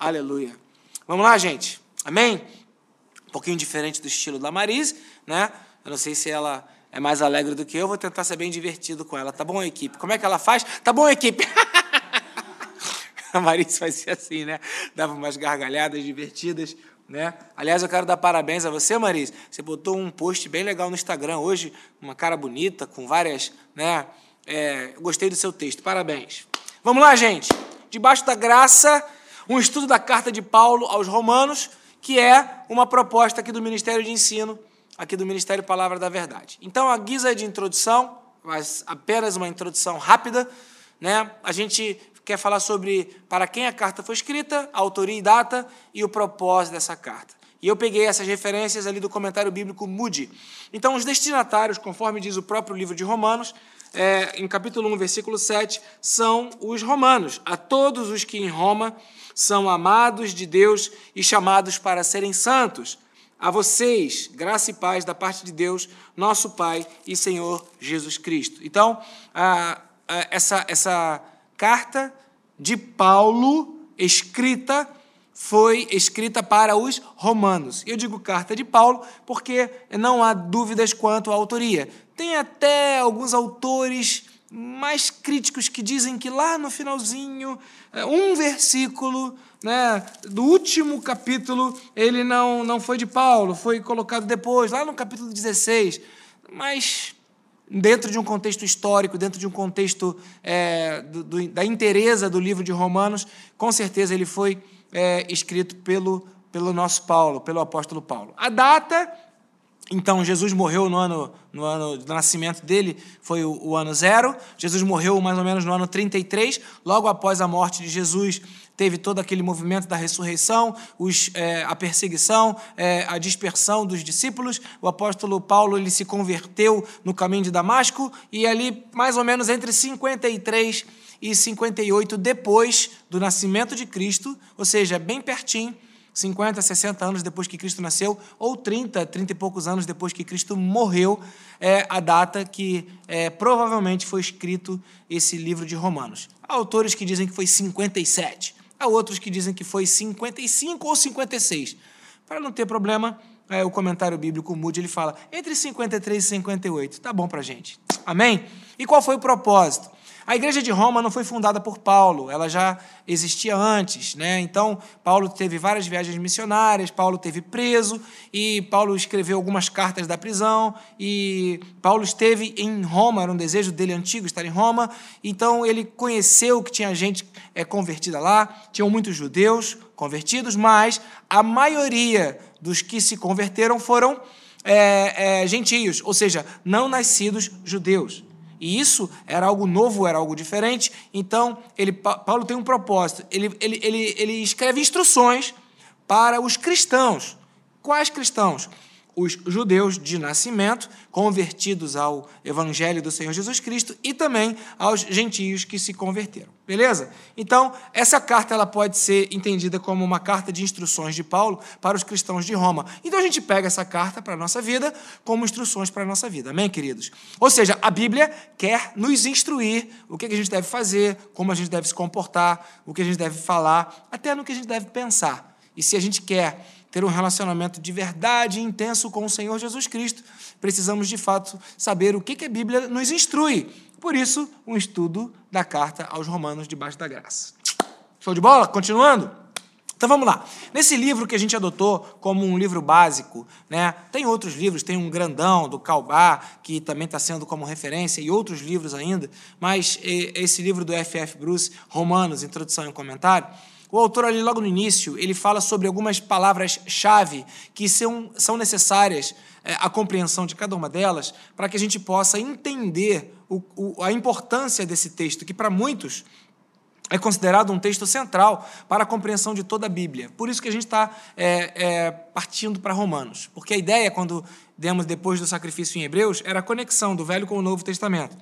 Aleluia. Vamos lá, gente. Amém? Um pouquinho diferente do estilo da Marise, né? Eu não sei se ela é mais alegre do que eu, vou tentar ser bem divertido com ela. Tá bom, equipe? Como é que ela faz? Tá bom, equipe? A Marise fazia assim, né? Dava umas gargalhadas divertidas, né? Aliás, eu quero dar parabéns a você, Marise. Você botou um post bem legal no Instagram hoje, uma cara bonita, com várias, né? É, gostei do seu texto, parabéns. Vamos lá, gente. Debaixo da graça, um estudo da carta de Paulo aos Romanos, que é uma proposta aqui do Ministério de Ensino, aqui do Ministério Palavra da Verdade. Então, a guisa de introdução, mas apenas uma introdução rápida, né? A gente quer falar sobre para quem a carta foi escrita, a autoria e data e o propósito dessa carta. E eu peguei essas referências ali do comentário bíblico Moody. Então, os destinatários, conforme diz o próprio livro de Romanos, é, em capítulo 1, versículo 7, são os romanos. A todos os que em Roma são amados de Deus e chamados para serem santos. A vocês, graça e paz da parte de Deus, nosso Pai e Senhor Jesus Cristo. Então, a, a, essa, essa carta de Paulo, escrita, foi escrita para os romanos. Eu digo carta de Paulo porque não há dúvidas quanto à autoria. Tem até alguns autores mais críticos que dizem que lá no finalzinho, é, um versículo né, do último capítulo, ele não, não foi de Paulo, foi colocado depois, lá no capítulo 16. Mas dentro de um contexto histórico, dentro de um contexto é, do, do, da inteireza do livro de Romanos, com certeza ele foi é, escrito pelo, pelo nosso Paulo, pelo apóstolo Paulo. A data, então, Jesus morreu no ano, no ano do nascimento dele, foi o, o ano zero. Jesus morreu mais ou menos no ano 33, logo após a morte de Jesus, teve todo aquele movimento da ressurreição, os, é, a perseguição, é, a dispersão dos discípulos. O apóstolo Paulo ele se converteu no caminho de Damasco e ali, mais ou menos entre 53 e 58 depois do nascimento de Cristo, ou seja, bem pertinho, 50, 60 anos depois que Cristo nasceu, ou 30, 30 e poucos anos depois que Cristo morreu, é a data que é, provavelmente foi escrito esse livro de Romanos. Há autores que dizem que foi 57. Há outros que dizem que foi 55 ou 56. Para não ter problema, é, o comentário bíblico mude, ele fala entre 53 e 58. Tá bom para gente. Amém? E qual foi o propósito? A igreja de Roma não foi fundada por Paulo, ela já existia antes, né? Então, Paulo teve várias viagens missionárias, Paulo teve preso e Paulo escreveu algumas cartas da prisão e Paulo esteve em Roma, era um desejo dele antigo estar em Roma. Então, ele conheceu que tinha gente é, convertida lá, tinham muitos judeus convertidos, mas a maioria dos que se converteram foram é, é, gentios, ou seja, não nascidos judeus. E isso era algo novo, era algo diferente. Então, ele, Paulo tem um propósito. Ele, ele, ele, ele escreve instruções para os cristãos. Quais cristãos? Os judeus de nascimento, convertidos ao evangelho do Senhor Jesus Cristo, e também aos gentios que se converteram. Beleza? Então, essa carta ela pode ser entendida como uma carta de instruções de Paulo para os cristãos de Roma. Então, a gente pega essa carta para a nossa vida como instruções para a nossa vida. Amém, queridos? Ou seja, a Bíblia quer nos instruir o que a gente deve fazer, como a gente deve se comportar, o que a gente deve falar, até no que a gente deve pensar. E se a gente quer ter um relacionamento de verdade intenso com o Senhor Jesus Cristo, precisamos de fato saber o que a Bíblia nos instrui. Por isso, um estudo da carta aos Romanos debaixo da graça. Show de bola? Continuando? Então vamos lá. Nesse livro que a gente adotou como um livro básico, né? Tem outros livros, tem um grandão do Calbá, que também está sendo como referência, e outros livros ainda, mas esse livro do F.F. Bruce, Romanos, Introdução e Comentário, o autor ali logo no início, ele fala sobre algumas palavras-chave que são, são necessárias é, compreensão de cada uma delas para que a gente possa entender o, o, a importância desse texto, que para muitos é considerado um texto central para a compreensão de toda a Bíblia. Por isso que a gente está é, é, partindo para Romanos. Porque a ideia, quando demos depois do sacrifício em Hebreus, era a conexão do Velho com o Novo Testamento.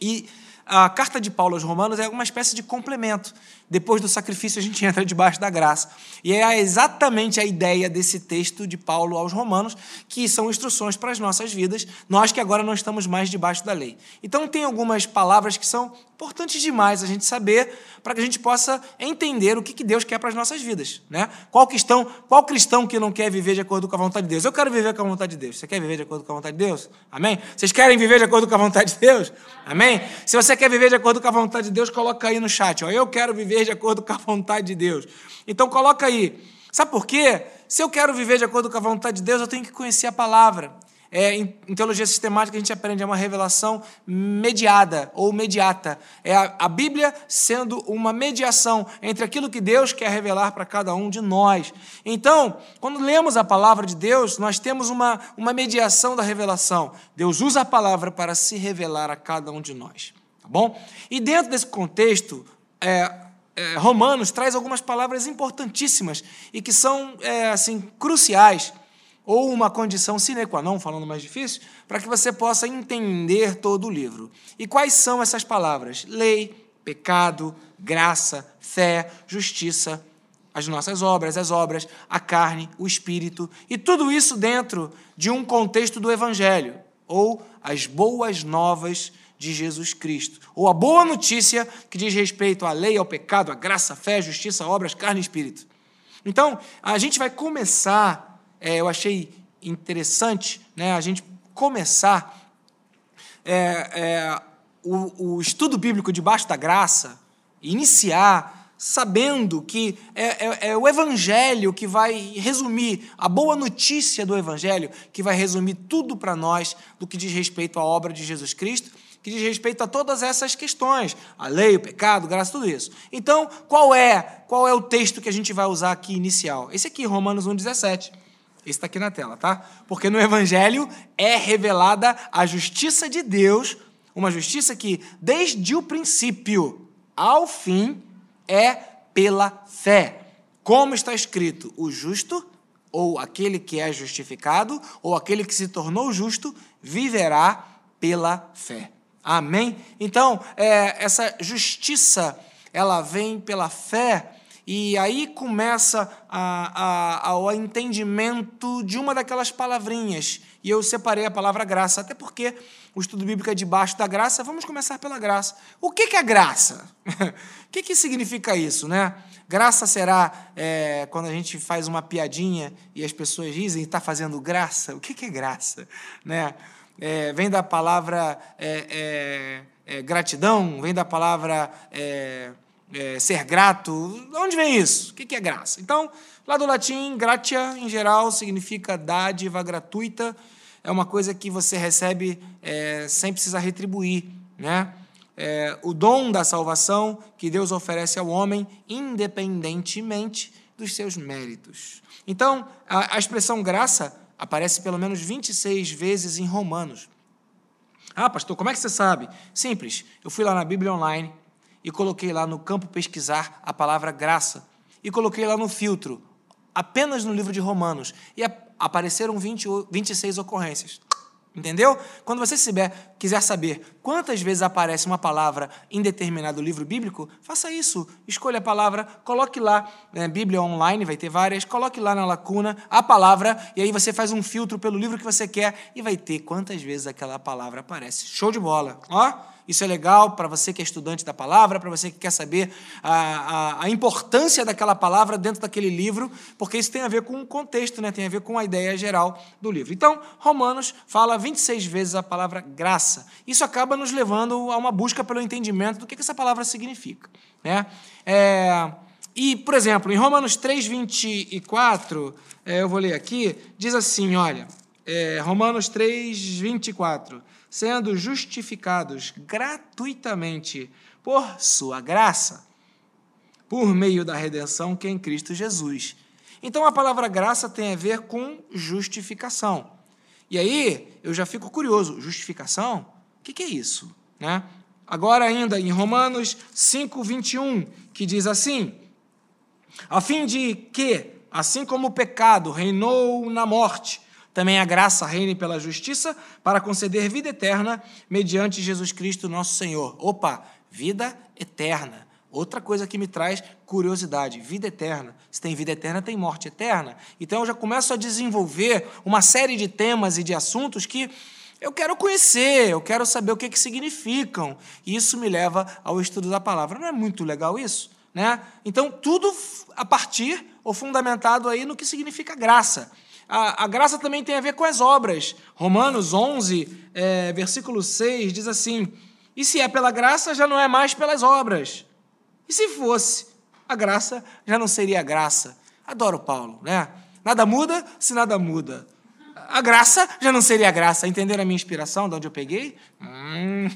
E a carta de Paulo aos Romanos é uma espécie de complemento. Depois do sacrifício a gente entra debaixo da graça. E é exatamente a ideia desse texto de Paulo aos Romanos, que são instruções para as nossas vidas, nós que agora não estamos mais debaixo da lei. Então, tem algumas palavras que são importantes demais a gente saber para que a gente possa entender o que Deus quer para as nossas vidas. Né? Qual, cristão, qual cristão que não quer viver de acordo com a vontade de Deus? Eu quero viver com a vontade de Deus. Você quer viver de acordo com a vontade de Deus? Amém? Vocês querem viver de acordo com a vontade de Deus? Amém? Se você quer viver de acordo com a vontade de Deus, coloca aí no chat. Ó, eu quero viver de acordo com a vontade de Deus. Então coloca aí. Sabe por quê? Se eu quero viver de acordo com a vontade de Deus, eu tenho que conhecer a palavra. É, em, em, teologia sistemática, a gente aprende é uma revelação mediada ou mediata. É a, a, Bíblia sendo uma mediação entre aquilo que Deus quer revelar para cada um de nós. Então, quando lemos a palavra de Deus, nós temos uma, uma mediação da revelação. Deus usa a palavra para se revelar a cada um de nós. Tá bom? E dentro desse contexto, é, é, Romanos traz algumas palavras importantíssimas e que são é, assim cruciais ou uma condição sine qua non, falando mais difícil, para que você possa entender todo o livro. E quais são essas palavras? Lei, pecado, graça, fé, justiça, as nossas obras, as obras, a carne, o espírito, e tudo isso dentro de um contexto do evangelho, ou as boas novas de Jesus Cristo, ou a boa notícia que diz respeito à lei, ao pecado, à graça, à fé, justiça, obras, carne e espírito. Então, a gente vai começar é, eu achei interessante né, a gente começar é, é, o, o, estudo bíblico debaixo da graça, iniciar sabendo que é, é, é, o Evangelho que vai resumir, a boa notícia do Evangelho, que vai resumir tudo para nós do que diz respeito à obra de Jesus Cristo, que diz respeito a todas essas questões, a lei, o pecado, graça, tudo isso. Então, qual é, qual é o texto que a gente vai usar aqui inicial? Esse aqui, Romanos 1,17. Esse está aqui na tela, tá? Porque no Evangelho é revelada a justiça de Deus, uma justiça que, desde o princípio ao fim, é pela fé. Como está escrito, o justo, ou aquele que é justificado, ou aquele que se tornou justo, viverá pela fé. Amém? Então, é, essa justiça, ela vem pela fé e aí começa a, a, ao entendimento de uma daquelas palavrinhas. E eu separei a palavra graça, até porque o estudo bíblico é debaixo da graça. Vamos começar pela graça. O que, que é graça? o que, que significa isso, né? Graça será é, quando a gente faz uma piadinha e as pessoas dizem está fazendo graça? O que, que é graça? Né? É, vem da palavra é, é, é gratidão, vem da palavra é, ser grato. De onde vem isso? O que é graça? Então, lá do latim, gratia, em geral, significa dádiva gratuita. É uma coisa que você recebe sem precisar retribuir. Né? É, o dom da salvação que Deus oferece ao homem, independentemente dos seus méritos. Então, a, a expressão graça aparece pelo menos 26 vezes em Romanos. Ah, pastor, como é que você sabe? Simples. Eu fui lá na Bíblia Online, e coloquei lá no campo pesquisar a palavra graça. E coloquei lá no filtro, apenas no livro de Romanos. E apareceram 20, 26 ocorrências. Entendeu? Quando você souber, quiser saber quantas vezes aparece uma palavra em determinado livro bíblico, faça isso. Escolha a palavra, coloque lá, né, Bíblia online, vai ter várias, coloque lá na lacuna a palavra, e aí você faz um filtro pelo livro que você quer e vai ter quantas vezes aquela palavra aparece. Show de bola. Ó. Isso é legal para você que é estudante da palavra, para você que quer saber a, a, a, importância daquela palavra dentro daquele livro, porque isso tem a ver com o contexto, né? tem a ver com a ideia geral do livro. Então, Romanos fala 26 vezes a palavra graça. Isso acaba nos levando a uma busca pelo entendimento do que, que essa palavra significa. Né? É, e, por exemplo, em Romanos 3, 24, é, eu vou ler aqui, diz assim: olha, é, Romanos 3, 24 sendo justificados gratuitamente por sua graça, por meio da redenção que é em Cristo Jesus. Então a palavra graça tem a ver com justificação. E aí eu já fico curioso: justificação? O que, que é isso? Né? Agora, ainda em Romanos 5, 21, que diz assim: a fim de que, assim como o pecado reinou na morte, também a graça reine pela justiça para conceder vida eterna mediante Jesus Cristo, nosso Senhor. Opa, vida eterna. Outra coisa que me traz curiosidade, vida eterna. Se tem vida eterna, tem morte eterna. Então eu já começo a desenvolver uma série de temas e de assuntos que eu quero conhecer, eu quero saber o que, que significam. E isso me leva ao estudo da palavra. Não é muito legal isso? Né? Então, tudo a partir ou fundamentado aí no que significa graça. A, a graça também tem a ver com as obras. Romanos 11, é, versículo 6, diz assim: E se é pela graça, já não é mais pelas obras. E se fosse, a graça já não seria graça. Adoro Paulo, né? Nada muda se nada muda. A graça já não seria graça. Entenderam a minha inspiração, de onde eu peguei? Hum.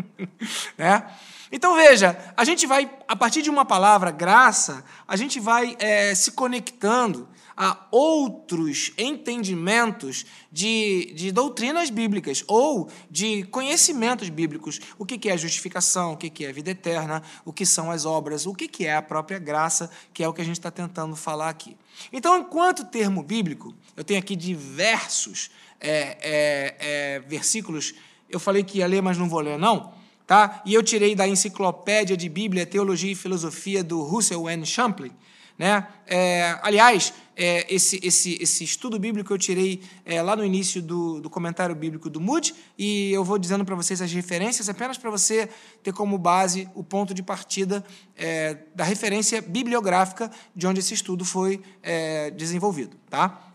né? Então veja, a gente vai, a partir de uma palavra graça, a gente vai é, se conectando a outros entendimentos de, de doutrinas bíblicas ou de conhecimentos bíblicos. O que é justificação, o que é vida eterna, o que são as obras, o que é a própria graça, que é o que a gente está tentando falar aqui. Então, enquanto termo bíblico, eu tenho aqui diversos é, é, é, versículos. Eu falei que ia ler, mas não vou ler, não. Tá? E eu tirei da Enciclopédia de Bíblia, Teologia e Filosofia do Russell N. Champlin. Né? É, aliás, é, esse, esse, esse estudo bíblico eu tirei é, lá no início do, do comentário bíblico do Moody, e eu vou dizendo para vocês as referências, apenas para você ter como base o ponto de partida é, da referência bibliográfica de onde esse estudo foi é, desenvolvido. Tá?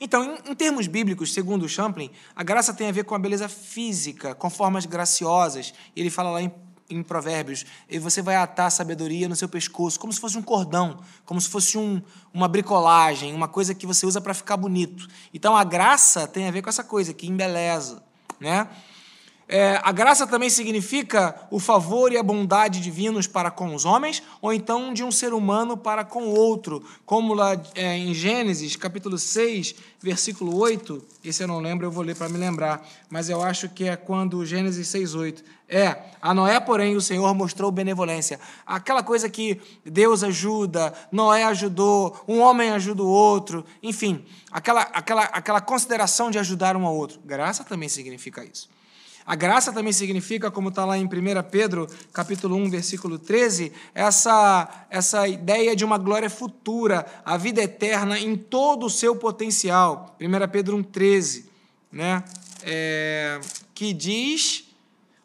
Então, em, em, termos bíblicos, segundo Champlin, a graça tem a ver com a beleza física, com formas graciosas. Ele fala lá em em Provérbios, e você vai atar a sabedoria no seu pescoço, como se fosse um cordão, como se fosse um, uma bricolagem, uma coisa que você usa para ficar bonito. Então a graça tem a ver com essa coisa, que embeleza. Né? É, a graça também significa o favor e a bondade divinos para com os homens, ou então de um ser humano para com outro, como lá é, em Gênesis, capítulo 6, versículo 8. Esse eu não lembro, eu vou ler para me lembrar, mas eu acho que é quando Gênesis 6, 8. É, a Noé, porém, o Senhor mostrou benevolência. Aquela coisa que Deus ajuda, Noé ajudou, um homem ajuda o outro, enfim, aquela, aquela, aquela consideração de ajudar um ao outro. Graça também significa isso. A graça também significa, como está lá em 1 Pedro, capítulo 1, versículo 13, essa, essa ideia de uma glória futura, a vida eterna em todo o seu potencial. 1 Pedro 1, 13, né? É, que diz,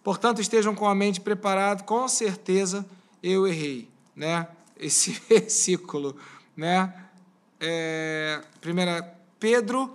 portanto, estejam com a mente preparada, com certeza eu errei. Né? Esse versículo. Né? É, 1 Pedro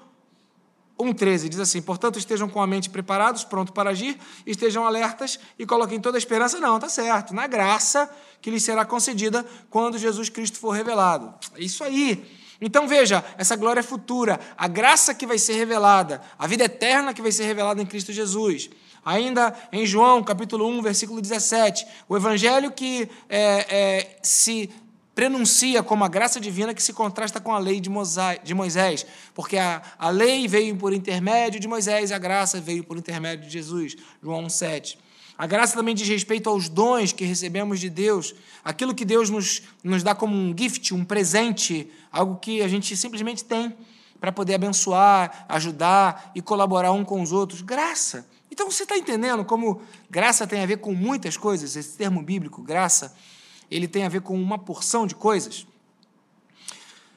1,13 diz assim: Portanto, estejam com a mente preparados, prontos para agir, estejam alertas e coloquem toda a esperança. Não, tá certo, na graça que lhes será concedida quando Jesus Cristo for revelado. É isso aí. Então veja, essa glória futura, a graça que vai ser revelada, a vida eterna que vai ser revelada em Cristo Jesus. Ainda em João, capítulo 1, versículo 17, o evangelho que é, é, se prenuncia como a graça divina que se contrasta com a lei de Moisés, porque a, a lei veio por intermédio de Moisés, a graça veio por intermédio de Jesus, João 7. A graça também diz respeito aos dons que recebemos de Deus, aquilo que Deus nos, nos dá como um gift, um presente, algo que a gente simplesmente tem para poder abençoar, ajudar e colaborar um com os outros. Graça. Então você está entendendo como graça tem a ver com muitas coisas, esse termo bíblico, graça ele tem a ver com uma porção de coisas.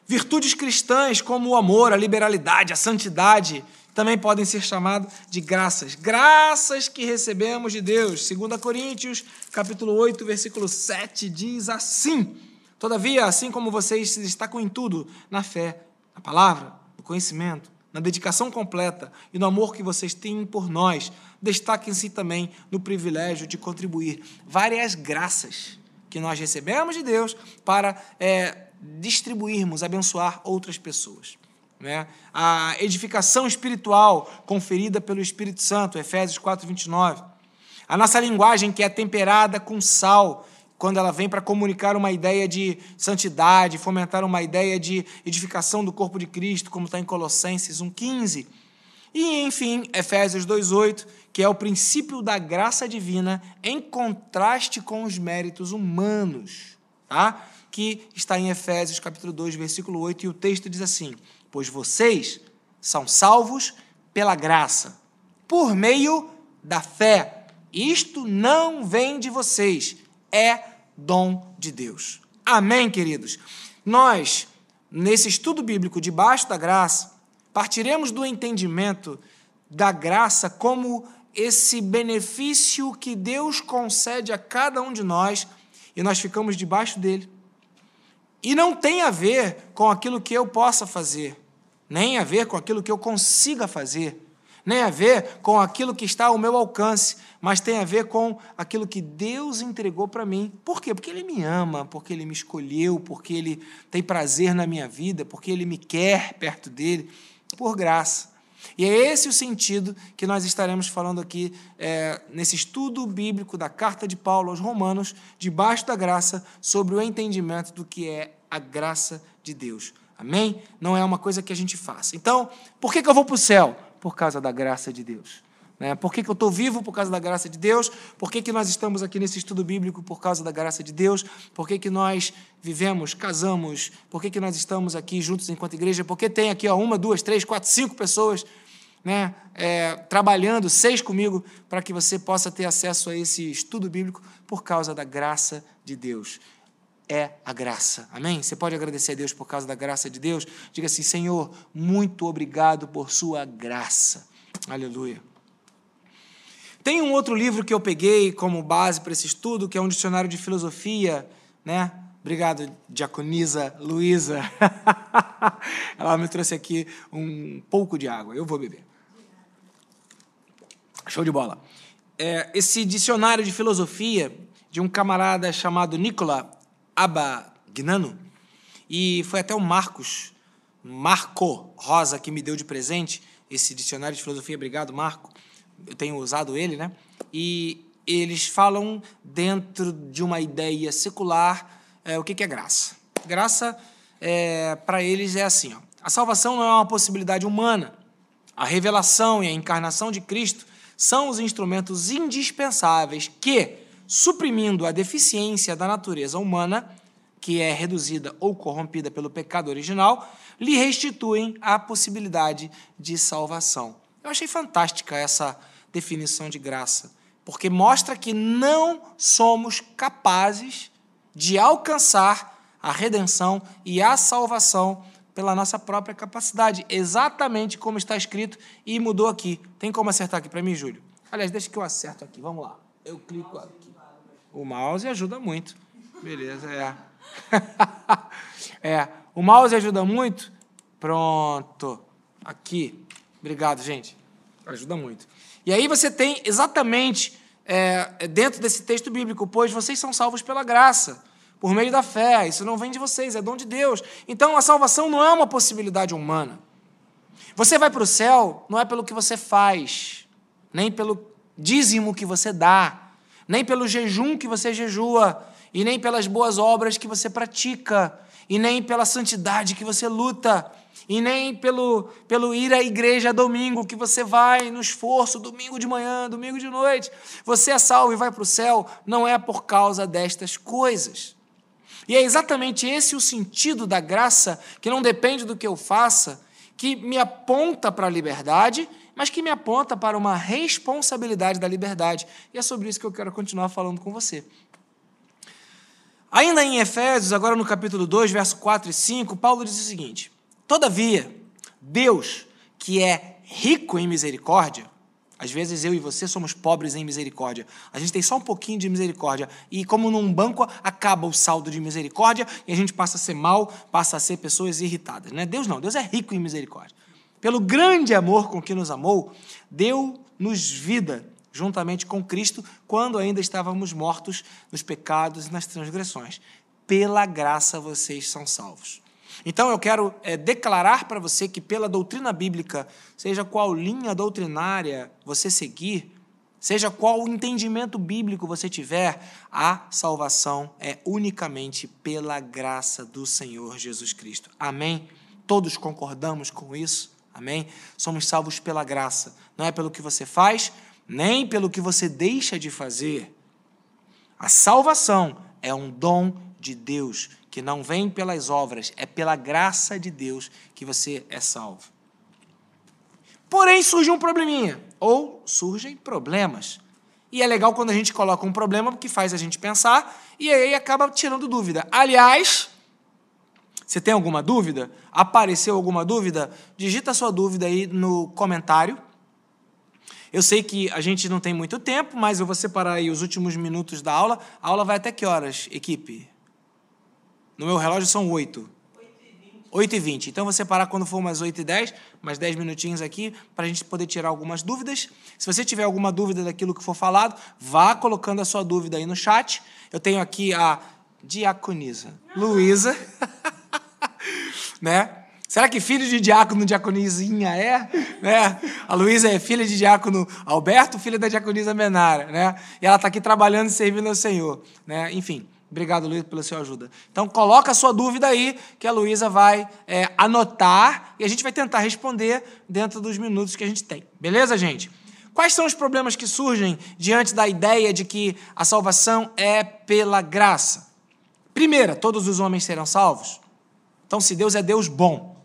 Virtudes cristãs como o amor, a liberalidade, a santidade, também podem ser chamadas de graças. Graças que recebemos de Deus. 2 Coríntios, capítulo 8, versículo 7 diz assim: Todavia, assim como vocês se destacam em tudo, na fé, na palavra, no conhecimento, na dedicação completa e no amor que vocês têm por nós, destaquem-se também no privilégio de contribuir várias graças que nós recebemos de Deus para é, distribuirmos, abençoar outras pessoas. Né? A edificação espiritual conferida pelo Espírito Santo, Efésios 4, 29. A nossa linguagem que é temperada com sal, quando ela vem para comunicar uma ideia de santidade, fomentar uma ideia de edificação do corpo de Cristo, como está em Colossenses 1,15. E, enfim, Efésios 2,8, que é o princípio da graça divina em contraste com os méritos humanos, tá? que está em Efésios capítulo 2, versículo 8, e o texto diz assim: Pois vocês são salvos pela graça, por meio da fé. Isto não vem de vocês, é dom de Deus. Amém, queridos? Nós, nesse estudo bíblico debaixo da graça, partiremos do entendimento da graça como esse benefício que Deus concede a cada um de nós e nós ficamos debaixo dele. E não tem a ver com aquilo que eu possa fazer, nem a ver com aquilo que eu consiga fazer, nem a ver com aquilo que está ao meu alcance, mas tem a ver com aquilo que Deus entregou para mim. Por quê? Porque Ele me ama, porque Ele me escolheu, porque Ele tem prazer na minha vida, porque Ele me quer perto dele, por graça. E é esse o sentido que nós estaremos falando aqui é, nesse estudo bíblico da carta de Paulo aos Romanos, debaixo da graça, sobre o entendimento do que é a graça de Deus. Amém? Não é uma coisa que a gente faça. Então, por que, que eu vou para o céu? Por causa da graça de Deus. Né? Por que, que eu estou vivo? Por causa da graça de Deus. Por que, que nós estamos aqui nesse estudo bíblico? Por causa da graça de Deus. Por que, que nós vivemos, casamos? Por que, que nós estamos aqui juntos enquanto igreja? Porque tem aqui ó, uma, duas, três, quatro, cinco pessoas né, é, trabalhando, seis comigo, para que você possa ter acesso a esse estudo bíblico por causa da graça de Deus é a graça. Amém? Você pode agradecer a Deus por causa da graça de Deus? Diga assim: Senhor, muito obrigado por Sua graça. Aleluia. Tem um outro livro que eu peguei como base para esse estudo, que é um dicionário de filosofia, né? Obrigado, Diaconisa Luísa. Ela me trouxe aqui um pouco de água. Eu vou beber. Show de bola. É, esse dicionário de filosofia de um camarada chamado Nicola Abagnano, e foi até o Marcos, Marco Rosa, que me deu de presente esse dicionário de filosofia. Obrigado, Marco. Eu tenho usado ele, né? E eles falam dentro de uma ideia secular é, o que, que é graça. Graça, é, para eles, é assim: ó, a salvação não é uma possibilidade humana. A revelação e a encarnação de Cristo são os instrumentos indispensáveis que, suprimindo a deficiência da natureza humana, que é reduzida ou corrompida pelo pecado original, lhe restituem a possibilidade de salvação. Eu achei fantástica essa definição de graça, porque mostra que não somos capazes de alcançar a redenção e a salvação pela nossa própria capacidade, exatamente como está escrito e mudou aqui. Tem como acertar aqui para mim, Júlio? Aliás, deixa que eu acerto aqui. Vamos lá. Eu clico aqui. O mouse ajuda muito. Beleza, é. é, o mouse ajuda muito. Pronto. Aqui. Obrigado, gente. Ajuda muito. E aí você tem exatamente é, dentro desse texto bíblico, pois vocês são salvos pela graça, por meio da fé. Isso não vem de vocês, é dom de Deus. Então a salvação não é uma possibilidade humana. Você vai para o céu não é pelo que você faz, nem pelo dízimo que você dá, nem pelo jejum que você jejua, e nem pelas boas obras que você pratica, e nem pela santidade que você luta, e nem pelo, pelo ir à igreja domingo que você vai no esforço, domingo de manhã, domingo de noite. Você é salvo e vai para o céu, não é por causa destas coisas. E é exatamente esse o sentido da graça, que não depende do que eu faça, que me aponta para a liberdade mas que me aponta para uma responsabilidade da liberdade. E é sobre isso que eu quero continuar falando com você. Ainda em Efésios, agora no capítulo 2, verso 4 e 5, Paulo diz o seguinte: Todavia, Deus, que é rico em misericórdia, às vezes eu e você somos pobres em misericórdia. A gente tem só um pouquinho de misericórdia. E como num banco acaba o saldo de misericórdia e a gente passa a ser mal, passa a ser pessoas irritadas. Né? Deus não, Deus é rico em misericórdia pelo grande amor com que nos amou, deu-nos vida juntamente com Cristo quando ainda estávamos mortos nos pecados e nas transgressões. Pela graça vocês são salvos. Então eu quero é, declarar para você que, pela doutrina bíblica, seja qual linha doutrinária você seguir, seja qual entendimento bíblico você tiver, a salvação é unicamente pela graça do Senhor Jesus Cristo. Amém? Todos concordamos com isso? Amém? Somos salvos pela graça, não é pelo que você faz, nem pelo que você deixa de fazer. A salvação é um dom de Deus, que não vem pelas obras, é pela graça de Deus que você é salvo. Porém, surge um probleminha, ou surgem problemas. E é legal quando a gente coloca um problema que faz a gente pensar e aí acaba tirando dúvida. Aliás, você tem alguma dúvida? Apareceu alguma dúvida? Digita sua dúvida aí no comentário. Eu sei que a gente não tem muito tempo, mas eu vou separar aí os últimos minutos da aula. A aula vai até que horas, equipe? No meu relógio são oito. 8 e 20. Então, vou separar quando for umas 8 e 10, mais 10 minutinhos aqui, para a gente poder tirar algumas dúvidas. Se você tiver alguma dúvida daquilo que for falado, vá colocando a sua dúvida aí no chat. Eu tenho aqui a diaconisa Luísa. né? Será que filho de diácono diaconizinha é? Né? A Luísa é filha de diácono Alberto, filha da diaconisa Menara, né? E ela está aqui trabalhando e servindo ao Senhor, né? Enfim, obrigado, Luísa, pela sua ajuda. Então, coloca a sua dúvida aí, que a Luísa vai é, anotar e a gente vai tentar responder dentro dos minutos que a gente tem. Beleza, gente? Quais são os problemas que surgem diante da ideia de que a salvação é pela graça? Primeira, todos os homens serão salvos? Então, se Deus é Deus bom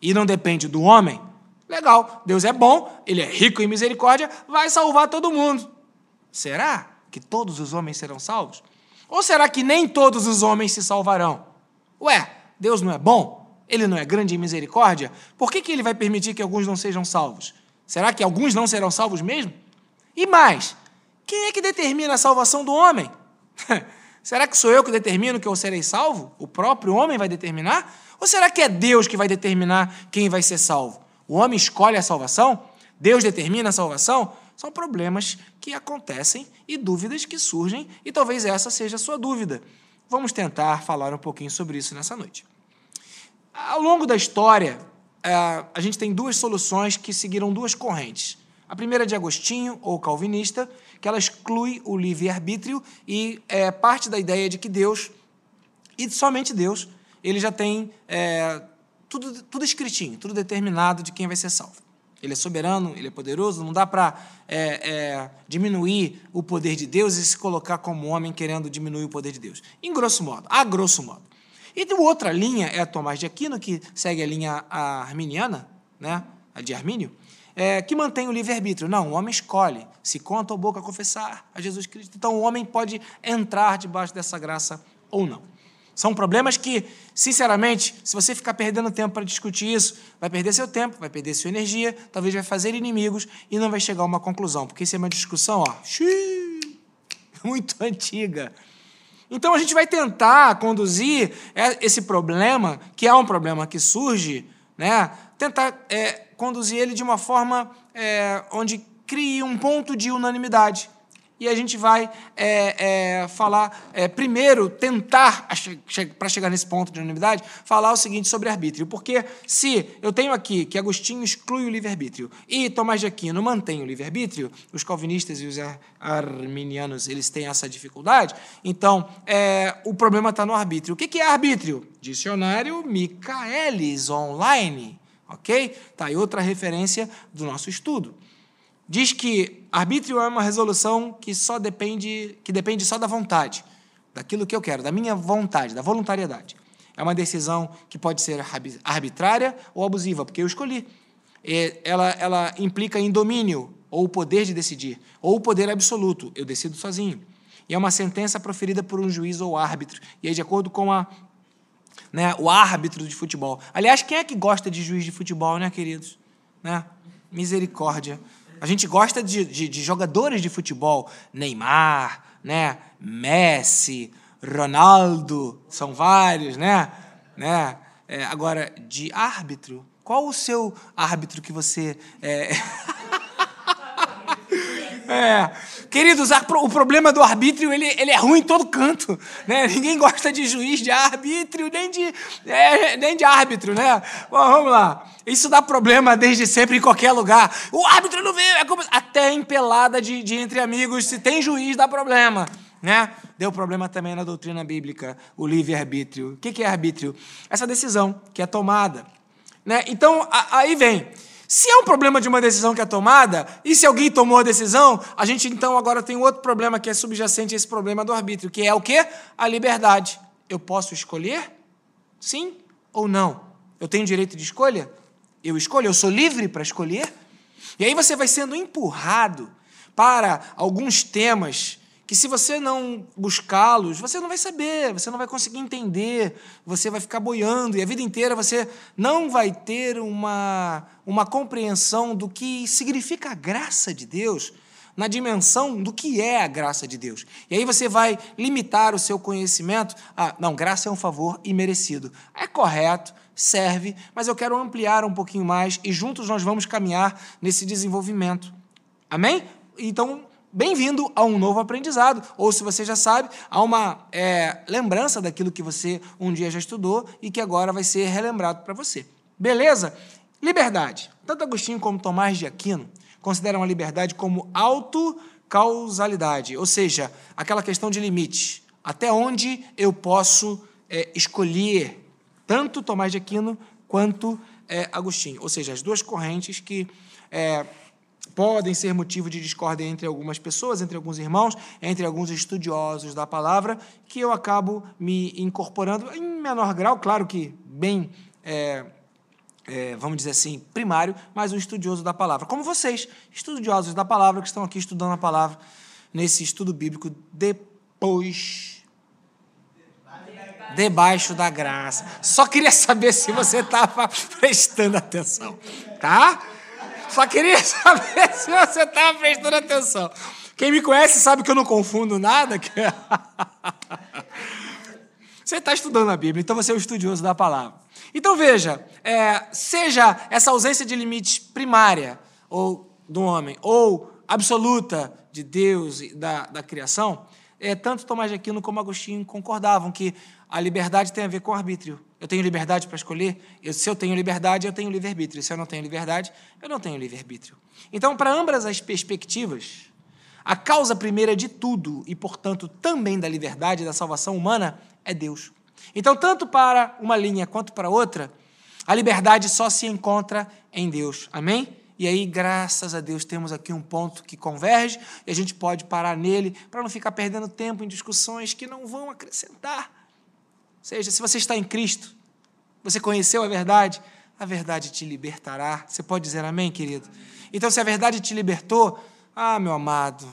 e não depende do homem, legal, Deus é bom, ele é rico em misericórdia, vai salvar todo mundo. Será que todos os homens serão salvos? Ou será que nem todos os homens se salvarão? Ué, Deus não é bom? Ele não é grande em misericórdia? Por que, que ele vai permitir que alguns não sejam salvos? Será que alguns não serão salvos mesmo? E mais, quem é que determina a salvação do homem? Será que sou eu que determino que eu serei salvo? O próprio homem vai determinar? Ou será que é Deus que vai determinar quem vai ser salvo? O homem escolhe a salvação? Deus determina a salvação? São problemas que acontecem e dúvidas que surgem, e talvez essa seja a sua dúvida. Vamos tentar falar um pouquinho sobre isso nessa noite. Ao longo da história, é, a gente tem duas soluções que seguiram duas correntes. A primeira é de Agostinho, ou calvinista, que ela exclui o livre-arbítrio e é, parte da ideia de que Deus, e somente Deus, ele já tem é, tudo, tudo escritinho, tudo determinado de quem vai ser salvo. Ele é soberano, ele é poderoso, não dá para é, é, diminuir o poder de Deus e se colocar como homem querendo diminuir o poder de Deus. Em grosso modo, a grosso modo. E de outra linha é Tomás de Aquino, que segue a linha arminiana, né, a de Armínio, é, que mantém o livre-arbítrio. Não, o homem escolhe se conta ou boca confessar a Jesus Cristo. Então o homem pode entrar debaixo dessa graça ou não. São problemas que, sinceramente, se você ficar perdendo tempo para discutir isso, vai perder seu tempo, vai perder sua energia, talvez vai fazer inimigos e não vai chegar a uma conclusão, porque isso é uma discussão, ó, muito antiga. Então a gente vai tentar conduzir esse problema, que é um problema que surge, né? Tentar é, conduzir ele de uma forma é, onde crie um ponto de unanimidade. E a gente vai é, é, falar, é, primeiro, tentar, para chegar nesse ponto de unanimidade, falar o seguinte sobre arbítrio. Porque se eu tenho aqui que Agostinho exclui o livre-arbítrio e Tomás de Aquino mantém o livre-arbítrio, os calvinistas e os arminianos eles têm essa dificuldade, então é, o problema está no arbítrio. O que é arbítrio? Dicionário Michaelis Online ok? Tá aí outra referência do nosso estudo. Diz que arbítrio é uma resolução que só depende, que depende só da vontade, daquilo que eu quero, da minha vontade, da voluntariedade. É uma decisão que pode ser arbitrária ou abusiva, porque eu escolhi. Ela, ela implica em domínio, ou o poder de decidir, ou o poder absoluto, eu decido sozinho. E é uma sentença proferida por um juiz ou árbitro. E aí, de acordo com a né, o árbitro de futebol. Aliás, quem é que gosta de juiz de futebol, né, queridos? Né? Misericórdia. A gente gosta de, de, de jogadores de futebol, Neymar, né, Messi, Ronaldo, são vários, né? né? É, agora, de árbitro, qual o seu árbitro que você. É... É. Queridos, o problema do arbítrio ele, ele é ruim em todo canto. Né? Ninguém gosta de juiz, de arbítrio, nem de, é, nem de árbitro. Né? Bom, vamos lá. Isso dá problema desde sempre em qualquer lugar. O árbitro não veio. É como... Até em pelada de, de entre amigos, se tem juiz, dá problema. Né? Deu problema também na doutrina bíblica, o livre-arbítrio. O que é arbítrio? Essa decisão que é tomada. Né? Então, aí vem. Se é um problema de uma decisão que é tomada, e se alguém tomou a decisão, a gente então agora tem outro problema que é subjacente a esse problema do arbítrio, que é o quê? A liberdade. Eu posso escolher? Sim ou não? Eu tenho direito de escolha? Eu escolho, eu sou livre para escolher? E aí você vai sendo empurrado para alguns temas que se você não buscá-los, você não vai saber, você não vai conseguir entender, você vai ficar boiando e a vida inteira você não vai ter uma, uma compreensão do que significa a graça de Deus, na dimensão do que é a graça de Deus. E aí você vai limitar o seu conhecimento a, não, graça é um favor imerecido. É correto, serve, mas eu quero ampliar um pouquinho mais e juntos nós vamos caminhar nesse desenvolvimento. Amém? Então, bem-vindo a um novo aprendizado. Ou, se você já sabe, a uma é, lembrança daquilo que você um dia já estudou e que agora vai ser relembrado para você. Beleza? Liberdade. Tanto Agostinho como Tomás de Aquino consideram a liberdade como autocausalidade, ou seja, aquela questão de limite. Até onde eu posso é, escolher tanto Tomás de Aquino quanto é, Agostinho. Ou seja, as duas correntes que é, podem ser motivo de discórdia entre algumas pessoas, entre alguns irmãos, entre alguns estudiosos da palavra, que eu acabo me incorporando em menor grau, claro que bem, é, é, vamos dizer assim, primário, mas um estudioso da palavra. Como vocês, estudiosos da palavra, que estão aqui estudando a palavra nesse estudo bíblico depois debaixo da graça. Só queria saber se você estava prestando atenção, tá? Só queria saber se você estava prestando atenção. Quem me conhece sabe que eu não confundo nada. Você está estudando a Bíblia, então você é o estudioso da palavra. Então veja, é, seja essa ausência de limite primária ou do homem, ou absoluta de Deus e da, da criação, é, tanto Tomás de Aquino como Agostinho concordavam que a liberdade tem a ver com arbítrio. Eu tenho liberdade para escolher. Eu, se eu tenho liberdade, eu tenho livre-arbítrio. Se eu não tenho liberdade, eu não tenho livre-arbítrio. Então, para ambas as perspectivas, a causa primeira de tudo, e portanto também da liberdade e da salvação humana, é Deus. Então, tanto para uma linha quanto para outra, a liberdade só se encontra em Deus. Amém? E aí, graças a Deus, temos aqui um ponto que converge e a gente pode parar nele para não ficar perdendo tempo em discussões que não vão acrescentar seja, se você está em Cristo, você conheceu a verdade, a verdade te libertará. Você pode dizer amém, querido? Então, se a verdade te libertou, ah, meu amado,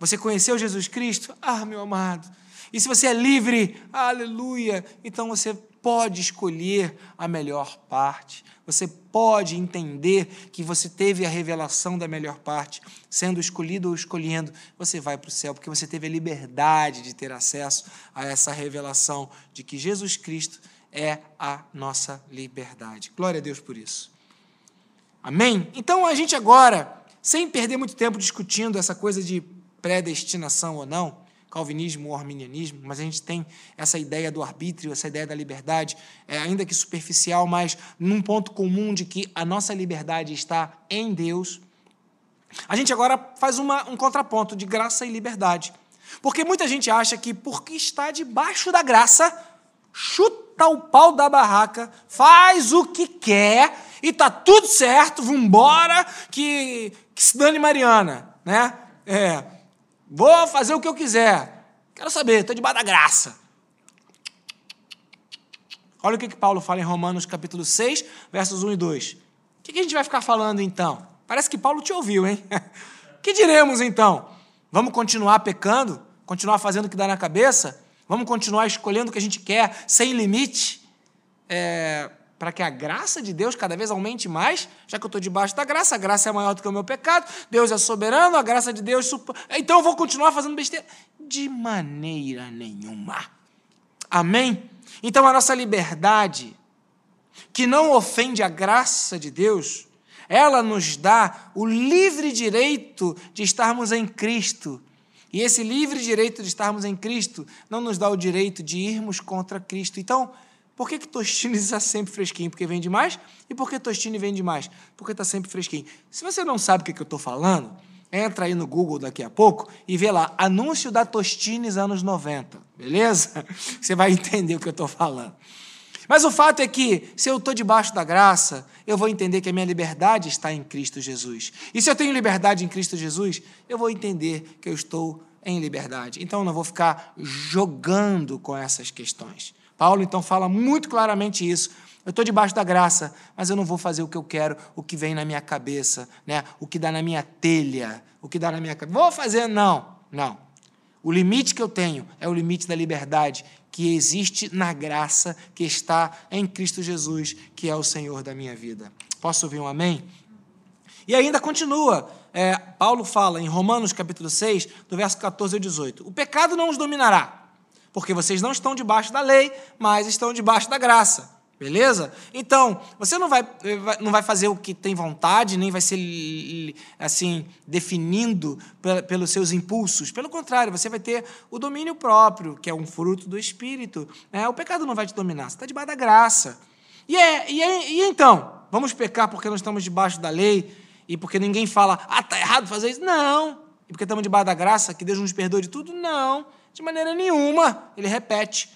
você conheceu Jesus Cristo? Ah, meu amado. E se você é livre, aleluia, então você pode escolher a melhor parte. Você pode entender que você teve a revelação da melhor parte, sendo escolhido ou escolhendo, você vai para o céu, porque você teve a liberdade de ter acesso a essa revelação de que Jesus Cristo é a nossa liberdade. Glória a Deus por isso. Amém? Então a gente agora, sem perder muito tempo discutindo essa coisa de predestinação ou não, calvinismo ou arminianismo, mas a gente tem essa ideia do arbítrio, essa ideia da liberdade, é, ainda que superficial, mas num ponto comum de que a nossa liberdade está em Deus. A gente agora faz uma, um contraponto de graça e liberdade. Porque muita gente acha que porque está debaixo da graça, chuta o pau da barraca, faz o que quer e tá tudo certo, vambora, que, que se dane Mariana, né? É, Vou fazer o que eu quiser. Quero saber, estou debaixo da graça. Olha o que, que Paulo fala em Romanos capítulo 6, versos 1 e 2. O que, que a gente vai ficar falando então? Parece que Paulo te ouviu, hein? O que diremos então? Vamos continuar pecando? Continuar fazendo o que dá na cabeça? Vamos continuar escolhendo o que a gente quer sem limite? É, para que a graça de Deus cada vez aumente mais, já que eu estou debaixo da graça, a graça é maior do que o meu pecado, Deus é soberano, a graça de Deus. Então eu vou continuar fazendo besteira? De maneira nenhuma. Amém? Então a nossa liberdade, que não ofende a graça de Deus, ela nos dá o livre direito de estarmos em Cristo. E esse livre direito de estarmos em Cristo não nos dá o direito de irmos contra Cristo. Então, por que, que Tostine está sempre fresquinho? Porque vende mais. E por que Tostine vende mais? Porque está sempre fresquinho. Se você não sabe o que, que eu estou falando, entra aí no Google daqui a pouco e vê lá, anúncio da Tostines anos 90, beleza? Você vai entender o que eu estou falando. Mas o fato é que, se eu estou debaixo da graça, eu vou entender que a minha liberdade está em Cristo Jesus. E se eu tenho liberdade em Cristo Jesus, eu vou entender que eu estou em liberdade. Então eu não vou ficar jogando com essas questões. Paulo então fala muito claramente isso Eu estou debaixo da graça, mas eu não vou fazer o que eu quero, o que vem na minha cabeça, né? o que dá na minha telha, o que dá na minha cabeça. Vou fazer, não, não. O limite que eu tenho é o limite da liberdade que existe na graça que está em Cristo Jesus, que é o Senhor da minha vida. Posso ouvir um amém? E ainda continua. É, Paulo fala em Romanos capítulo 6, do verso 14 ao 18: O pecado não os dominará, porque vocês não estão debaixo da lei, mas estão debaixo da graça. Beleza? Então, você não vai, não vai fazer o que tem vontade, nem vai ser assim, definindo pelos seus impulsos. Pelo contrário, você vai ter o domínio próprio, que é um fruto do Espírito. Né? O pecado não vai te dominar, você está debaixo da graça. E, é, e, é, e então? Vamos pecar porque nós estamos debaixo da lei e porque ninguém fala, ah, tá errado fazer isso? Não. E porque estamos debaixo da graça, que Deus nos perdoe de tudo? Não. De maneira nenhuma. Ele repete.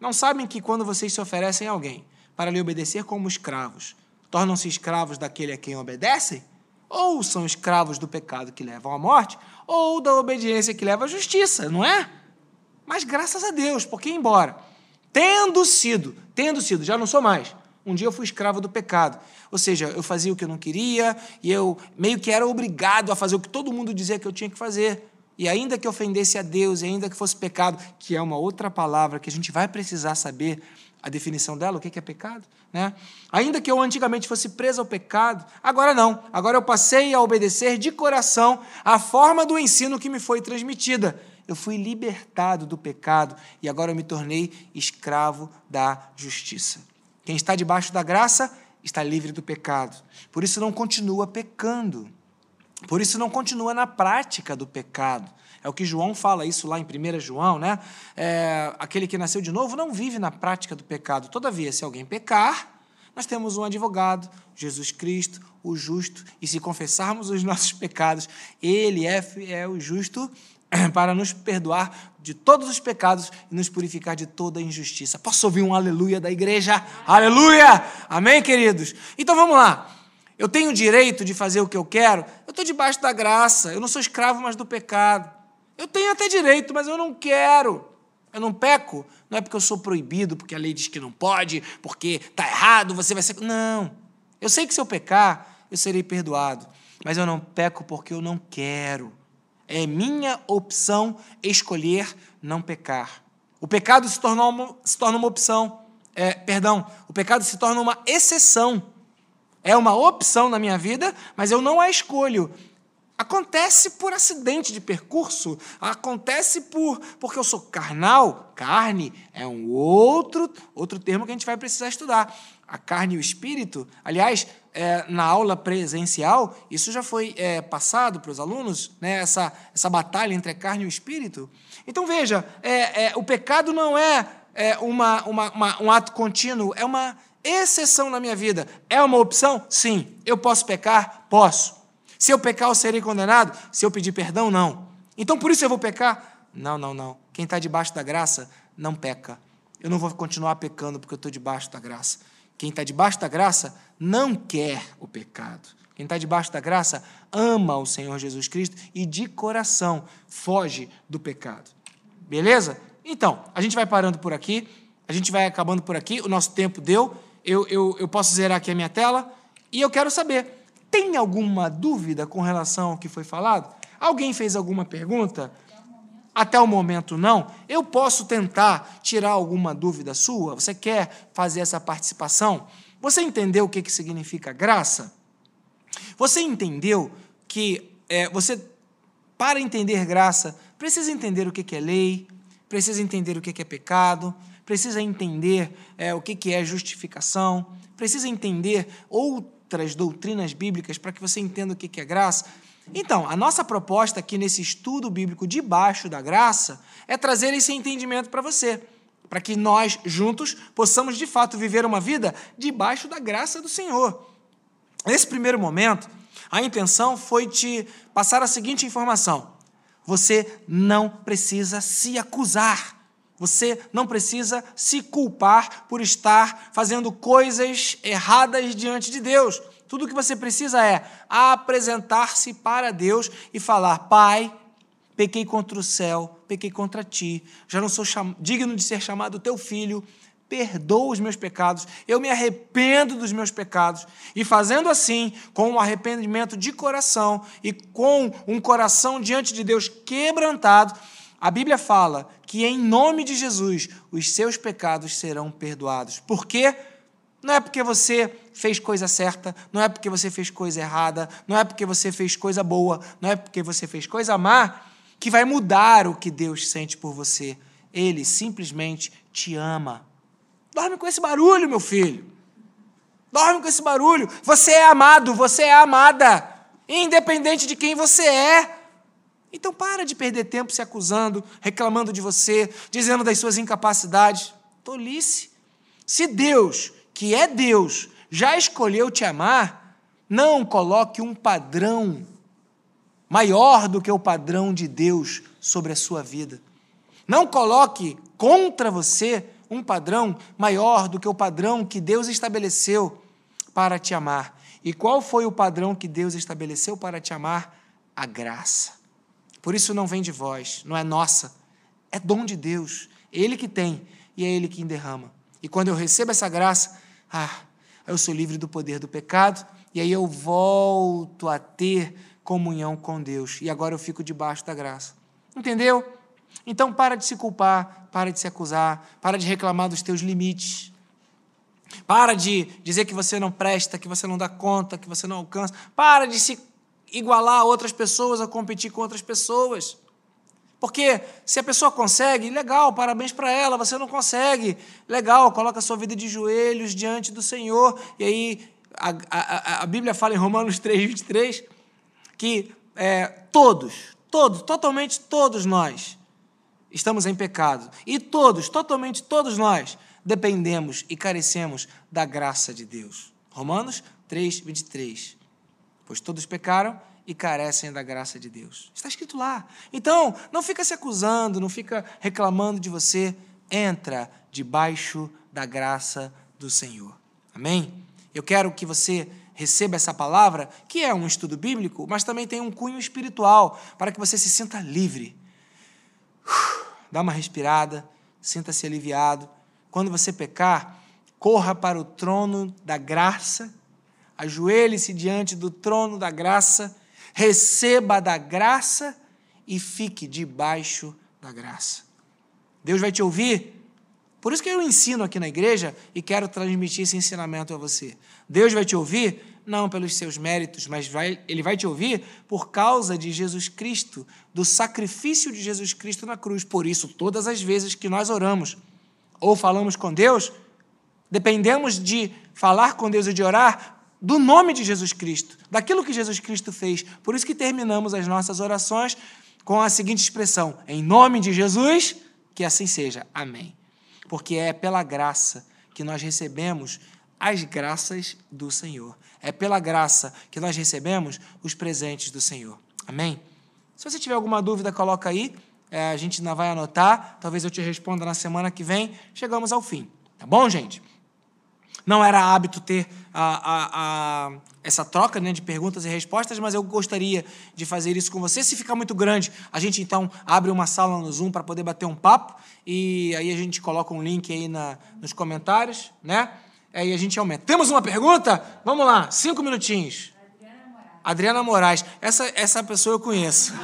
Não sabem que quando vocês se oferecem a alguém para lhe obedecer como escravos, tornam-se escravos daquele a quem obedecem? Ou são escravos do pecado que levam à morte, ou da obediência que leva à justiça, não é? Mas graças a Deus, porque embora tendo sido, tendo sido, já não sou mais. Um dia eu fui escravo do pecado. Ou seja, eu fazia o que eu não queria e eu meio que era obrigado a fazer o que todo mundo dizia que eu tinha que fazer. E ainda que ofendesse a Deus, e ainda que fosse pecado, que é uma outra palavra que a gente vai precisar saber a definição dela, o que é pecado, né? Ainda que eu antigamente fosse preso ao pecado, agora não. Agora eu passei a obedecer de coração a forma do ensino que me foi transmitida. Eu fui libertado do pecado e agora eu me tornei escravo da justiça. Quem está debaixo da graça está livre do pecado. Por isso não continua pecando. Por isso não continua na prática do pecado. É o que João fala isso lá em 1 João, né? É, aquele que nasceu de novo não vive na prática do pecado. Todavia, se alguém pecar, nós temos um advogado, Jesus Cristo, o justo, e se confessarmos os nossos pecados, ele é fiel, justo para nos perdoar de todos os pecados e nos purificar de toda injustiça. Posso ouvir um aleluia da igreja? Aleluia! Amém, queridos? Então vamos lá. Eu tenho o direito de fazer o que eu quero, eu estou debaixo da graça, eu não sou escravo mais do pecado. Eu tenho até direito, mas eu não quero. Eu não peco, não é porque eu sou proibido, porque a lei diz que não pode, porque está errado, você vai ser. Não. Eu sei que se eu pecar, eu serei perdoado, mas eu não peco porque eu não quero. É minha opção escolher não pecar. O pecado se torna uma, se torna uma opção. É, perdão, o pecado se torna uma exceção é uma opção na minha vida, mas eu não a escolho. Acontece por acidente de percurso, acontece por porque eu sou carnal. Carne é um outro outro termo que a gente vai precisar estudar. A carne e o espírito. Aliás, é, na aula presencial, isso já foi é, passado para os alunos, né, essa, essa batalha entre a carne e o espírito. Então veja, é, é o pecado não é, é uma, uma, uma, um ato contínuo, é uma exceção na minha vida. É uma opção? Sim. Eu posso pecar? Posso. Se eu pecar, eu serei condenado? Se eu pedir perdão, não. Então por isso eu vou pecar? Não, não, não. Quem está debaixo da graça não peca. Eu não vou continuar pecando porque eu estou debaixo da graça. Quem está debaixo da graça não quer o pecado. Quem está debaixo da graça ama o Senhor Jesus Cristo e de coração foge do pecado. Beleza? Então, a gente vai parando por aqui, a gente vai acabando por aqui, o nosso tempo deu eu, eu, eu posso zerar aqui a minha tela e eu quero saber: tem alguma dúvida com relação ao que foi falado? Alguém fez alguma pergunta? Até o momento não. Eu posso tentar tirar alguma dúvida sua? Você quer fazer essa participação? Você entendeu o que, que significa graça? Você entendeu que é, você, para entender graça, precisa entender o que, que é lei, precisa entender o que, que é pecado, precisa entender é, o que, que é justificação, precisa entender outras doutrinas bíblicas para que você entenda o que, que é graça. Então, a nossa proposta aqui nesse estudo bíblico debaixo da graça é trazer esse entendimento para você, para que nós juntos possamos de fato viver uma vida debaixo da graça do Senhor. Nesse primeiro momento, a intenção foi te passar a seguinte informação: você não precisa se acusar. Você não precisa se culpar por estar fazendo coisas erradas diante de Deus. Tudo o que você precisa é apresentar-se para Deus e falar: Pai, pequei contra o céu, pequei contra ti, já não sou digno de ser chamado teu filho, perdoo os meus pecados, eu me arrependo dos meus pecados. E fazendo assim, com um arrependimento de coração e com um coração diante de Deus quebrantado, a Bíblia fala que em nome de Jesus os seus pecados serão perdoados. Por quê? Não é porque você fez coisa certa, não é porque você fez coisa errada, não é porque você fez coisa boa, não é porque você fez coisa má que vai mudar o que Deus sente por você. Ele simplesmente te ama. Dorme com esse barulho, meu filho. Dorme com esse barulho. Você é amado, você é amada, independente de quem você é. Então para de perder tempo se acusando, reclamando de você, dizendo das suas incapacidades. Tolice. Se Deus, que é Deus, já escolheu te amar, não coloque um padrão maior do que o padrão de Deus sobre a sua vida. Não coloque contra você um padrão maior do que o padrão que Deus estabeleceu para te amar. E qual foi o padrão que Deus estabeleceu para te amar? A graça. Por isso não vem de vós, não é nossa, é dom de Deus. Ele que tem e é Ele quem derrama. E quando eu recebo essa graça, ah, eu sou livre do poder do pecado e aí eu volto a ter comunhão com Deus. E agora eu fico debaixo da graça. Entendeu? Então para de se culpar, para de se acusar, para de reclamar dos teus limites. Para de dizer que você não presta, que você não dá conta, que você não alcança. Para de se igualar outras pessoas, a competir com outras pessoas. Porque se a pessoa consegue, legal, parabéns para ela. Você não consegue, legal, coloca a sua vida de joelhos diante do Senhor. E aí a, a, a Bíblia fala em Romanos 3, 23, que é, todos, todos, totalmente todos nós estamos em pecado. E todos, totalmente todos nós, dependemos e carecemos da graça de Deus. Romanos 3, 23. Pois todos pecaram e carecem da graça de Deus. Está escrito lá. Então, não fica se acusando, não fica reclamando de você. Entra debaixo da graça do Senhor. Amém? Eu quero que você receba essa palavra, que é um estudo bíblico, mas também tem um cunho espiritual, para que você se sinta livre dá uma respirada, sinta-se aliviado. Quando você pecar, corra para o trono da graça, ajoelhe-se diante do trono da graça, receba da graça e fique debaixo da graça. Deus vai te ouvir. Por isso que eu ensino aqui na igreja e quero transmitir esse ensinamento a você. Deus vai te ouvir não pelos seus méritos, mas vai, ele vai te ouvir por causa de Jesus Cristo, do sacrifício de Jesus Cristo na cruz. Por isso, todas as vezes que nós oramos ou falamos com Deus, dependemos de falar com Deus e de orar do nome de Jesus Cristo, daquilo que Jesus Cristo fez. Por isso que terminamos as nossas orações com a seguinte expressão: em nome de Jesus, que assim seja. Amém. Porque é pela graça que nós recebemos as graças do Senhor. É pela graça que nós recebemos os presentes do Senhor. Amém? Se você tiver alguma dúvida, coloca aí. É, a gente ainda vai anotar. Talvez eu te responda na semana que vem. Chegamos ao fim. Tá bom, gente? Não era hábito ter a, a, a, essa troca né, de perguntas e respostas, mas eu gostaria de fazer isso com você. Se ficar muito grande, a gente então abre uma sala no Zoom para poder bater um papo e aí a gente coloca um link aí na, nos comentários, né? Aí a gente aumenta. Temos uma pergunta? Vamos lá, cinco minutinhos. Adriana Moraes. Adriana Moraes. Essa, essa pessoa eu conheço.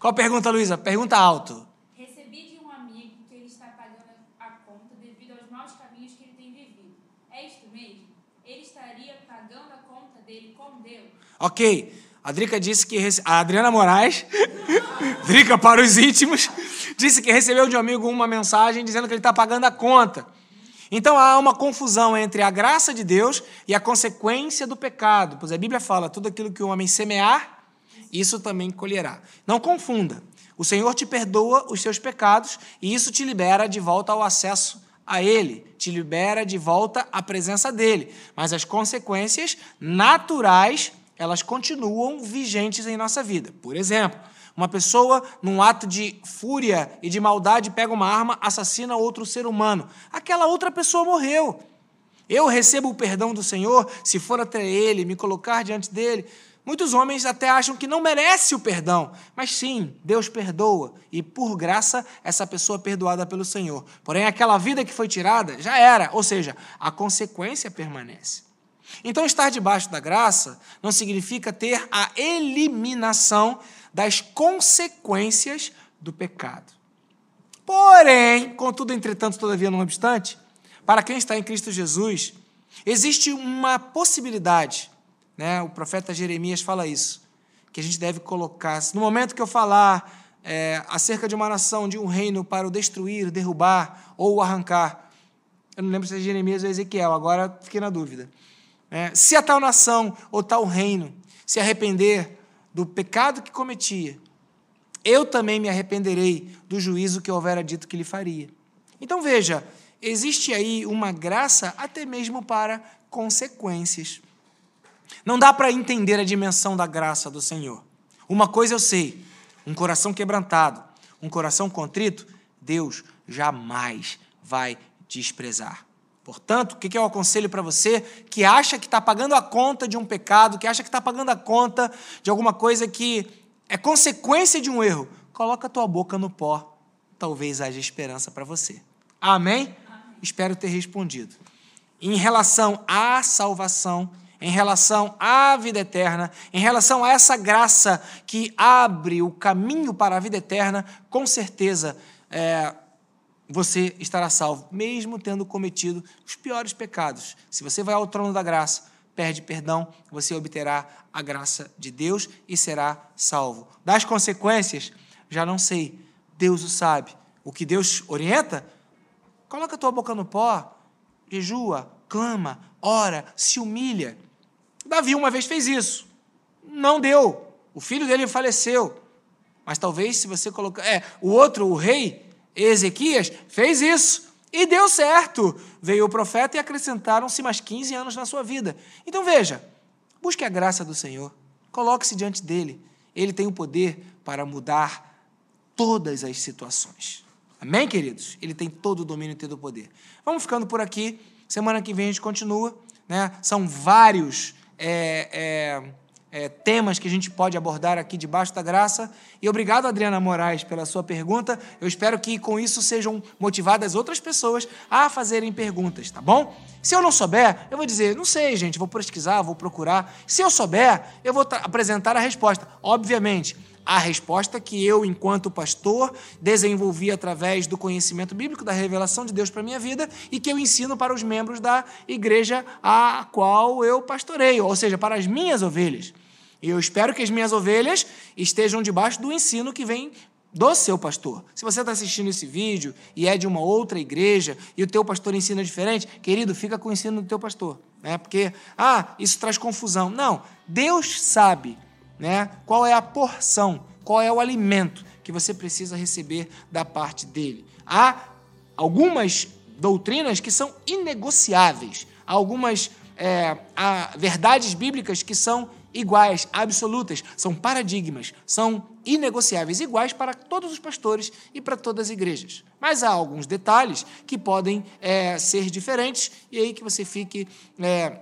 Qual pergunta, Luísa? Pergunta alto. Recebi de um amigo que ele está pagando a conta devido aos maus caminhos que ele tem vivido. É isto mesmo? Ele estaria pagando a conta dele com Deus? Ok. A Drica disse que. A Adriana Moraes, Drica para os íntimos, disse que recebeu de um amigo uma mensagem dizendo que ele está pagando a conta. Então há uma confusão entre a graça de Deus e a consequência do pecado, pois a Bíblia fala: tudo aquilo que o homem semear, isso também colherá. Não confunda. O Senhor te perdoa os seus pecados e isso te libera de volta ao acesso a Ele, te libera de volta à presença dele. Mas as consequências naturais, elas continuam vigentes em nossa vida. Por exemplo, uma pessoa, num ato de fúria e de maldade, pega uma arma, assassina outro ser humano. Aquela outra pessoa morreu. Eu recebo o perdão do Senhor se for até Ele, me colocar diante dele. Muitos homens até acham que não merece o perdão, mas sim, Deus perdoa e por graça essa pessoa é perdoada pelo Senhor. Porém, aquela vida que foi tirada já era, ou seja, a consequência permanece. Então, estar debaixo da graça não significa ter a eliminação das consequências do pecado. Porém, contudo, entretanto, todavia, não obstante, para quem está em Cristo Jesus, existe uma possibilidade, né? o profeta Jeremias fala isso, que a gente deve colocar. No momento que eu falar é, acerca de uma nação, de um reino para o destruir, derrubar ou arrancar, eu não lembro se é Jeremias ou Ezequiel, agora fiquei na dúvida. É, se a tal nação ou tal reino se arrepender do pecado que cometia, eu também me arrependerei do juízo que houvera dito que lhe faria. Então veja, existe aí uma graça até mesmo para consequências. Não dá para entender a dimensão da graça do Senhor. Uma coisa eu sei: um coração quebrantado, um coração contrito, Deus jamais vai desprezar. Portanto, o que eu aconselho para você que acha que está pagando a conta de um pecado, que acha que está pagando a conta de alguma coisa que é consequência de um erro? Coloca a tua boca no pó, talvez haja esperança para você. Amém? Espero ter respondido. Em relação à salvação, em relação à vida eterna, em relação a essa graça que abre o caminho para a vida eterna, com certeza é, você estará salvo, mesmo tendo cometido os piores pecados. Se você vai ao trono da graça, perde perdão, você obterá a graça de Deus e será salvo. Das consequências, já não sei, Deus o sabe. O que Deus orienta, Coloca a tua boca no pó, jejua, clama, ora, se humilha. Davi uma vez fez isso. Não deu. O filho dele faleceu. Mas talvez se você colocar. É, o outro, o rei, Ezequias, fez isso. E deu certo. Veio o profeta e acrescentaram-se mais 15 anos na sua vida. Então veja, busque a graça do Senhor. Coloque-se diante dele. Ele tem o poder para mudar todas as situações. Amém, queridos? Ele tem todo o domínio e todo o poder. Vamos ficando por aqui. Semana que vem a gente continua. Né? São vários é, é, é, temas que a gente pode abordar aqui debaixo da graça. E obrigado, Adriana Moraes, pela sua pergunta. Eu espero que com isso sejam motivadas outras pessoas a fazerem perguntas, tá bom? Se eu não souber, eu vou dizer, não sei, gente, vou pesquisar, vou procurar. Se eu souber, eu vou apresentar a resposta. Obviamente a resposta que eu, enquanto pastor, desenvolvi através do conhecimento bíblico, da revelação de Deus para a minha vida e que eu ensino para os membros da igreja a qual eu pastoreio, ou seja, para as minhas ovelhas. E eu espero que as minhas ovelhas estejam debaixo do ensino que vem do seu pastor. Se você está assistindo esse vídeo e é de uma outra igreja e o teu pastor ensina diferente, querido, fica com o ensino do teu pastor. Né? Porque, ah, isso traz confusão. Não, Deus sabe né? Qual é a porção, qual é o alimento que você precisa receber da parte dele? Há algumas doutrinas que são inegociáveis, há algumas é, há verdades bíblicas que são iguais, absolutas, são paradigmas, são inegociáveis, iguais para todos os pastores e para todas as igrejas. Mas há alguns detalhes que podem é, ser diferentes e aí que você fique é,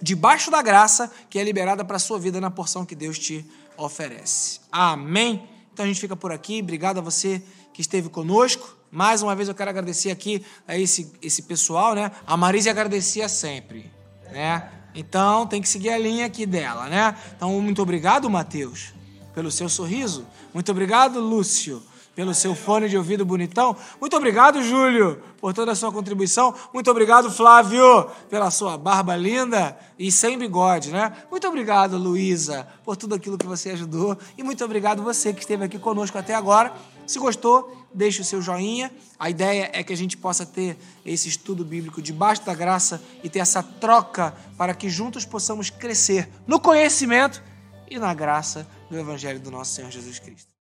debaixo da graça que é liberada para a sua vida na porção que Deus te oferece. Amém? Então a gente fica por aqui. Obrigado a você que esteve conosco. Mais uma vez eu quero agradecer aqui a esse, esse pessoal, né? A Marise agradecia sempre, né? Então tem que seguir a linha aqui dela, né? Então muito obrigado, Mateus, pelo seu sorriso. Muito obrigado, Lúcio, pelo seu fone de ouvido bonitão. Muito obrigado, Júlio, por toda a sua contribuição. Muito obrigado, Flávio, pela sua barba linda e sem bigode, né? Muito obrigado, Luísa, por tudo aquilo que você ajudou. E muito obrigado você que esteve aqui conosco até agora. Se gostou, deixe o seu joinha. A ideia é que a gente possa ter esse estudo bíblico debaixo da graça e ter essa troca para que juntos possamos crescer no conhecimento e na graça do Evangelho do nosso Senhor Jesus Cristo.